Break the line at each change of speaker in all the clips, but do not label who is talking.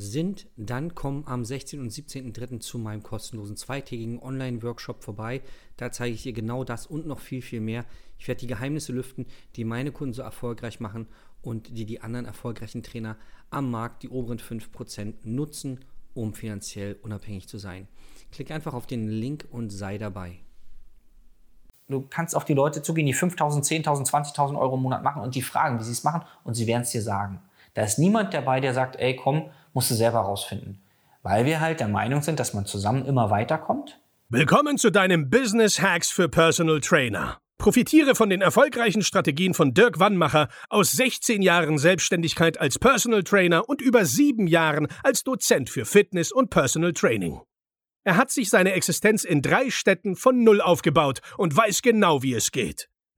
sind, dann komm am 16. und 17.03. zu meinem kostenlosen zweitägigen Online-Workshop vorbei. Da zeige ich dir genau das und noch viel, viel mehr. Ich werde die Geheimnisse lüften, die meine Kunden so erfolgreich machen und die die anderen erfolgreichen Trainer am Markt, die oberen 5%, nutzen, um finanziell unabhängig zu sein. Klick einfach auf den Link und sei dabei.
Du kannst auf die Leute zugehen, die 5.000, 10.000, 20.000 Euro im Monat machen und die fragen, wie sie es machen und sie werden es dir sagen. Da ist niemand dabei, der sagt, ey, komm, musst du selber rausfinden. Weil wir halt der Meinung sind, dass man zusammen immer weiterkommt.
Willkommen zu deinem Business Hacks für Personal Trainer. Profitiere von den erfolgreichen Strategien von Dirk Wannmacher aus 16 Jahren Selbstständigkeit als Personal Trainer und über sieben Jahren als Dozent für Fitness und Personal Training. Er hat sich seine Existenz in drei Städten von Null aufgebaut und weiß genau, wie es geht.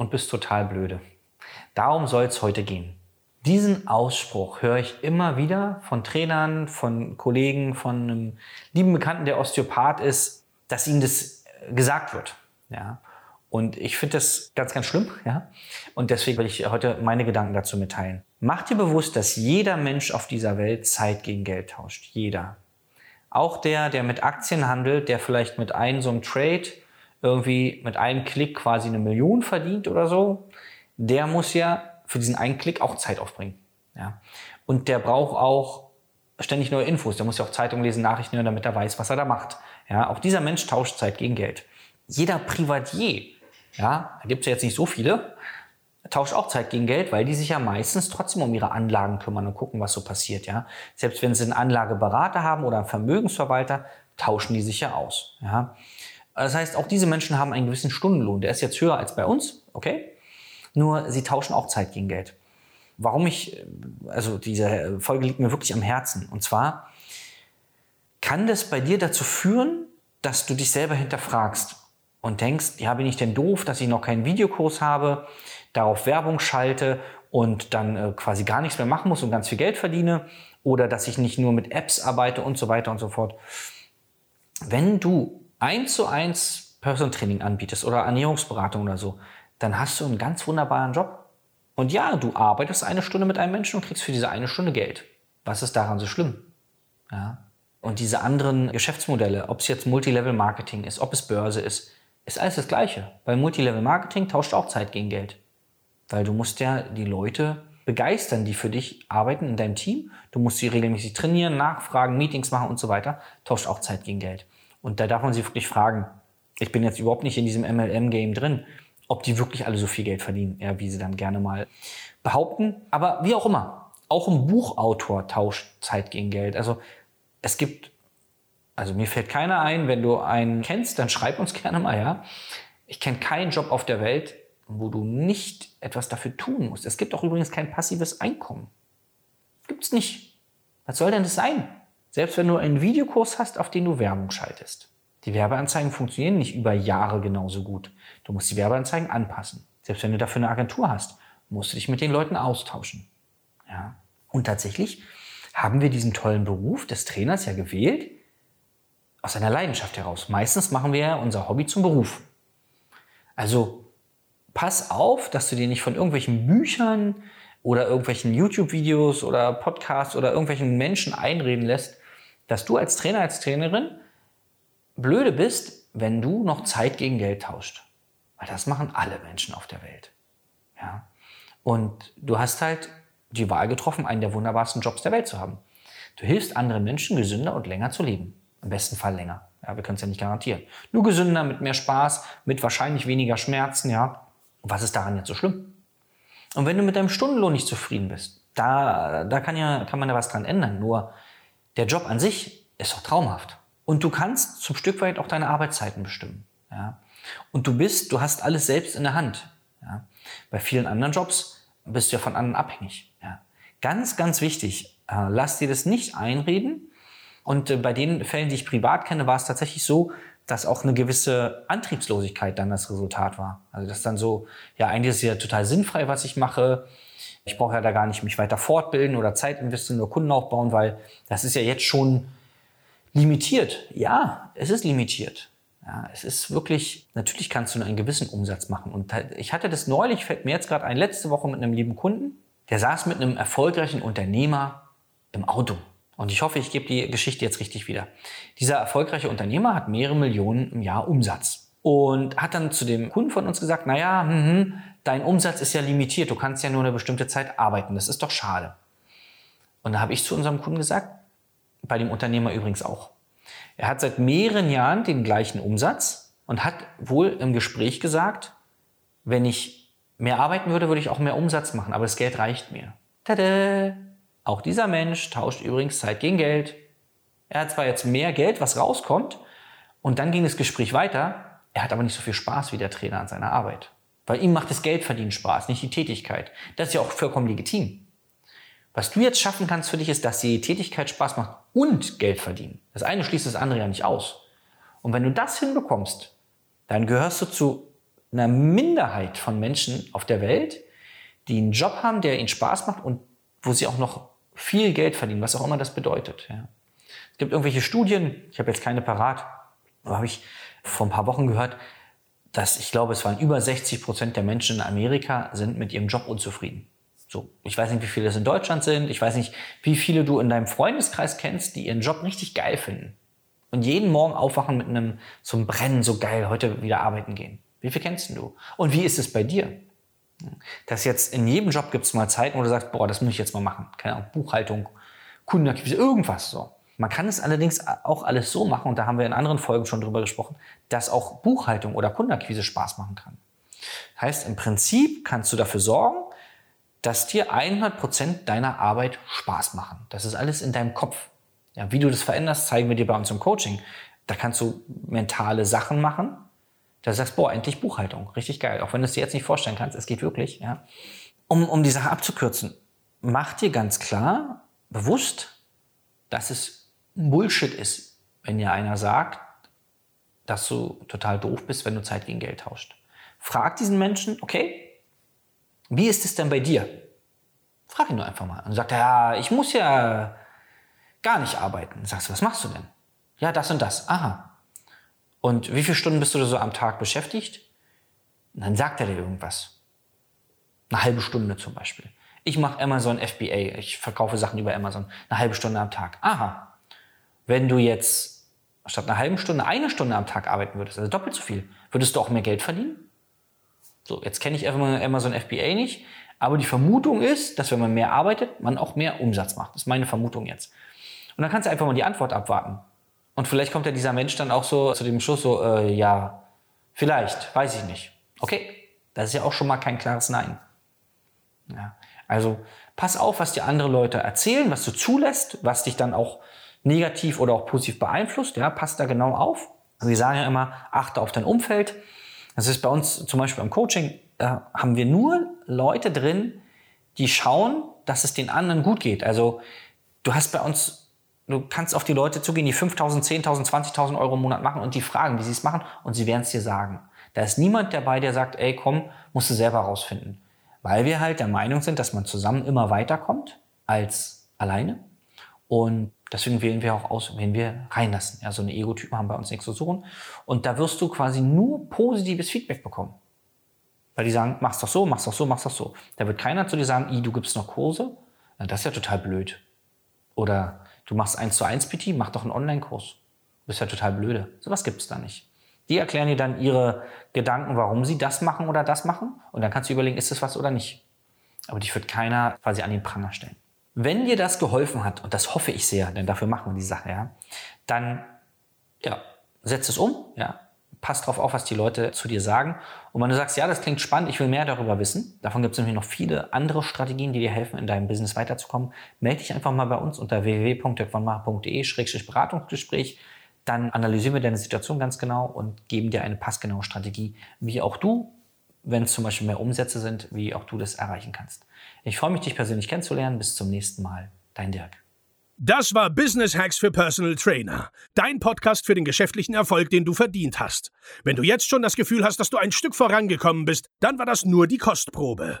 und bist total blöde. Darum soll es heute gehen. Diesen Ausspruch höre ich immer wieder von Trainern, von Kollegen, von einem lieben Bekannten, der Osteopath ist, dass ihnen das gesagt wird. Ja. Und ich finde das ganz, ganz schlimm. Ja. Und deswegen will ich heute meine Gedanken dazu mitteilen. Mach dir bewusst, dass jeder Mensch auf dieser Welt Zeit gegen Geld tauscht. Jeder. Auch der, der mit Aktien handelt, der vielleicht mit einem so einem Trade irgendwie mit einem Klick quasi eine Million verdient oder so, der muss ja für diesen einen Klick auch Zeit aufbringen. Ja? Und der braucht auch ständig neue Infos. Der muss ja auch Zeitung lesen, Nachrichten hören, damit er weiß, was er da macht. Ja? Auch dieser Mensch tauscht Zeit gegen Geld. Jeder Privatier, ja, da gibt es ja jetzt nicht so viele, tauscht auch Zeit gegen Geld, weil die sich ja meistens trotzdem um ihre Anlagen kümmern und gucken, was so passiert. Ja? Selbst wenn sie einen Anlageberater haben oder einen Vermögensverwalter, tauschen die sich ja aus. Ja? Das heißt, auch diese Menschen haben einen gewissen Stundenlohn. Der ist jetzt höher als bei uns, okay? Nur sie tauschen auch Zeit gegen Geld. Warum ich, also diese Folge liegt mir wirklich am Herzen. Und zwar kann das bei dir dazu führen, dass du dich selber hinterfragst und denkst, ja, bin ich denn doof, dass ich noch keinen Videokurs habe, darauf Werbung schalte und dann äh, quasi gar nichts mehr machen muss und ganz viel Geld verdiene oder dass ich nicht nur mit Apps arbeite und so weiter und so fort. Wenn du eins zu eins Personal Training anbietest oder Ernährungsberatung oder so, dann hast du einen ganz wunderbaren Job. Und ja, du arbeitest eine Stunde mit einem Menschen und kriegst für diese eine Stunde Geld. Was ist daran so schlimm? Ja. Und diese anderen Geschäftsmodelle, ob es jetzt Multilevel-Marketing ist, ob es Börse ist, ist alles das Gleiche. Weil Multilevel-Marketing tauscht auch Zeit gegen Geld. Weil du musst ja die Leute begeistern, die für dich arbeiten in deinem Team. Du musst sie regelmäßig trainieren, nachfragen, Meetings machen und so weiter. Tauscht auch Zeit gegen Geld. Und da darf man sich wirklich fragen, ich bin jetzt überhaupt nicht in diesem MLM-Game drin, ob die wirklich alle so viel Geld verdienen, ja, wie sie dann gerne mal behaupten. Aber wie auch immer, auch ein Buchautor tauscht Zeit gegen Geld. Also es gibt, also mir fällt keiner ein, wenn du einen kennst, dann schreib uns gerne mal, ja. Ich kenne keinen Job auf der Welt, wo du nicht etwas dafür tun musst. Es gibt auch übrigens kein passives Einkommen. Gibt's nicht. Was soll denn das sein? Selbst wenn du einen Videokurs hast, auf den du Werbung schaltest. Die Werbeanzeigen funktionieren nicht über Jahre genauso gut. Du musst die Werbeanzeigen anpassen. Selbst wenn du dafür eine Agentur hast, musst du dich mit den Leuten austauschen. Ja. Und tatsächlich haben wir diesen tollen Beruf des Trainers ja gewählt aus einer Leidenschaft heraus. Meistens machen wir ja unser Hobby zum Beruf. Also pass auf, dass du dir nicht von irgendwelchen Büchern oder irgendwelchen YouTube-Videos oder Podcasts oder irgendwelchen Menschen einreden lässt, dass du als Trainer, als Trainerin blöde bist, wenn du noch Zeit gegen Geld tauscht. Weil das machen alle Menschen auf der Welt. Ja? Und du hast halt die Wahl getroffen, einen der wunderbarsten Jobs der Welt zu haben. Du hilfst anderen Menschen, gesünder und länger zu leben. Im besten Fall länger. Ja, wir können es ja nicht garantieren. Nur gesünder, mit mehr Spaß, mit wahrscheinlich weniger Schmerzen, ja. Was ist daran jetzt so schlimm? Und wenn du mit deinem Stundenlohn nicht zufrieden bist, da, da kann, ja, kann man ja was dran ändern. Nur der Job an sich ist doch traumhaft. Und du kannst zum Stück weit auch deine Arbeitszeiten bestimmen. Ja? Und du bist, du hast alles selbst in der Hand. Ja? Bei vielen anderen Jobs bist du ja von anderen abhängig. Ja? Ganz, ganz wichtig, äh, lass dir das nicht einreden. Und äh, bei den Fällen, die ich privat kenne, war es tatsächlich so, dass auch eine gewisse Antriebslosigkeit dann das Resultat war. Also das dann so, ja, eigentlich ist es ja total sinnfrei, was ich mache. Ich brauche ja da gar nicht mich weiter fortbilden oder Zeit investieren oder Kunden aufbauen, weil das ist ja jetzt schon limitiert. Ja, es ist limitiert. Ja, es ist wirklich, natürlich kannst du einen gewissen Umsatz machen. Und ich hatte das neulich, fällt mir jetzt gerade ein, letzte Woche mit einem lieben Kunden, der saß mit einem erfolgreichen Unternehmer im Auto. Und ich hoffe, ich gebe die Geschichte jetzt richtig wieder. Dieser erfolgreiche Unternehmer hat mehrere Millionen im Jahr Umsatz und hat dann zu dem Kunden von uns gesagt, naja, hm, dein Umsatz ist ja limitiert, du kannst ja nur eine bestimmte Zeit arbeiten, das ist doch schade. Und da habe ich zu unserem Kunden gesagt, bei dem Unternehmer übrigens auch. Er hat seit mehreren Jahren den gleichen Umsatz und hat wohl im Gespräch gesagt, wenn ich mehr arbeiten würde, würde ich auch mehr Umsatz machen, aber das Geld reicht mir. Tada! Auch dieser Mensch tauscht übrigens Zeit gegen Geld. Er hat zwar jetzt mehr Geld, was rauskommt, und dann ging das Gespräch weiter. Er hat aber nicht so viel Spaß wie der Trainer an seiner Arbeit. Weil ihm macht das Geldverdienen Spaß, nicht die Tätigkeit. Das ist ja auch vollkommen legitim. Was du jetzt schaffen kannst für dich ist, dass die Tätigkeit Spaß macht und Geld verdienen. Das eine schließt das andere ja nicht aus. Und wenn du das hinbekommst, dann gehörst du zu einer Minderheit von Menschen auf der Welt, die einen Job haben, der ihnen Spaß macht und wo sie auch noch viel Geld verdienen, was auch immer das bedeutet. Ja. Es gibt irgendwelche Studien, ich habe jetzt keine parat, aber habe ich vor ein paar Wochen gehört, dass ich glaube, es waren über 60 Prozent der Menschen in Amerika sind mit ihrem Job unzufrieden. So, ich weiß nicht, wie viele es in Deutschland sind. Ich weiß nicht, wie viele du in deinem Freundeskreis kennst, die ihren Job richtig geil finden. Und jeden Morgen aufwachen mit einem, einem Brennen, so geil, heute wieder arbeiten gehen. Wie viel kennst du? Und wie ist es bei dir? Dass jetzt in jedem Job gibt es mal Zeiten, wo du sagst, boah, das muss ich jetzt mal machen. Keine Ahnung, Buchhaltung, Kundenakquise, irgendwas so. Man kann es allerdings auch alles so machen, und da haben wir in anderen Folgen schon drüber gesprochen, dass auch Buchhaltung oder Kundenakquise Spaß machen kann. Heißt, im Prinzip kannst du dafür sorgen, dass dir 100% deiner Arbeit Spaß machen. Das ist alles in deinem Kopf. Ja, wie du das veränderst, zeigen wir dir bei uns im Coaching. Da kannst du mentale Sachen machen, da sagst, boah, endlich Buchhaltung, richtig geil. Auch wenn du es dir jetzt nicht vorstellen kannst, es geht wirklich. Ja. Um, um die Sache abzukürzen, mach dir ganz klar bewusst, dass es Bullshit ist, wenn dir einer sagt, dass du total doof bist, wenn du Zeit gegen Geld tauscht. Frag diesen Menschen, okay, wie ist es denn bei dir? Frag ihn nur einfach mal. Und sagt er, ja, ich muss ja gar nicht arbeiten. Sagst du, was machst du denn? Ja, das und das. Aha. Und wie viele Stunden bist du so am Tag beschäftigt? Und dann sagt er dir irgendwas. Eine halbe Stunde zum Beispiel. Ich mache Amazon FBA. Ich verkaufe Sachen über Amazon. Eine halbe Stunde am Tag. Aha. Wenn du jetzt statt einer halben Stunde eine Stunde am Tag arbeiten würdest, also doppelt so viel, würdest du auch mehr Geld verdienen? So, jetzt kenne ich Amazon FBA nicht, aber die Vermutung ist, dass wenn man mehr arbeitet, man auch mehr Umsatz macht. Das ist meine Vermutung jetzt. Und dann kannst du einfach mal die Antwort abwarten. Und vielleicht kommt ja dieser Mensch dann auch so zu dem Schluss so, äh, ja, vielleicht, weiß ich nicht. Okay, das ist ja auch schon mal kein klares Nein. Ja, also pass auf, was dir andere Leute erzählen, was du zulässt, was dich dann auch negativ oder auch positiv beeinflusst. Ja, pass da genau auf. Wir sagen ja immer, achte auf dein Umfeld. Das ist bei uns zum Beispiel im Coaching, da haben wir nur Leute drin, die schauen, dass es den anderen gut geht. Also du hast bei uns Du kannst auf die Leute zugehen, die 5.000, 10.000, 20.000 Euro im Monat machen und die fragen, wie sie es machen und sie werden es dir sagen. Da ist niemand dabei, der sagt, ey, komm, musst du selber rausfinden. Weil wir halt der Meinung sind, dass man zusammen immer weiterkommt als alleine. Und deswegen wählen wir auch aus, wen wir reinlassen. So eine Ego-Typen haben bei uns nichts zu suchen. Und da wirst du quasi nur positives Feedback bekommen. Weil die sagen, mach's doch so, mach's doch so, mach's doch so. Da wird keiner zu dir sagen, I, du gibst noch Kurse. Na, das ist ja total blöd. Oder Du machst 1 zu 1 PT, mach doch einen Online-Kurs. Du bist ja total blöde. Sowas gibt es da nicht. Die erklären dir dann ihre Gedanken, warum sie das machen oder das machen. Und dann kannst du überlegen, ist das was oder nicht. Aber dich wird keiner quasi an den Pranger stellen. Wenn dir das geholfen hat, und das hoffe ich sehr, denn dafür machen wir die Sache, ja, dann ja, setz es um, ja, pass drauf auf, was die Leute zu dir sagen. Und wenn du sagst, ja, das klingt spannend, ich will mehr darüber wissen, davon gibt es nämlich noch viele andere Strategien, die dir helfen, in deinem Business weiterzukommen, melde dich einfach mal bei uns unter www.dirkwannmacher.de-beratungsgespräch. Dann analysieren wir deine Situation ganz genau und geben dir eine passgenaue Strategie, wie auch du, wenn es zum Beispiel mehr Umsätze sind, wie auch du das erreichen kannst. Ich freue mich, dich persönlich kennenzulernen. Bis zum nächsten Mal. Dein Dirk.
Das war Business Hacks für Personal Trainer. Dein Podcast für den geschäftlichen Erfolg, den du verdient hast. Wenn du jetzt schon das Gefühl hast, dass du ein Stück vorangekommen bist, dann war das nur die Kostprobe.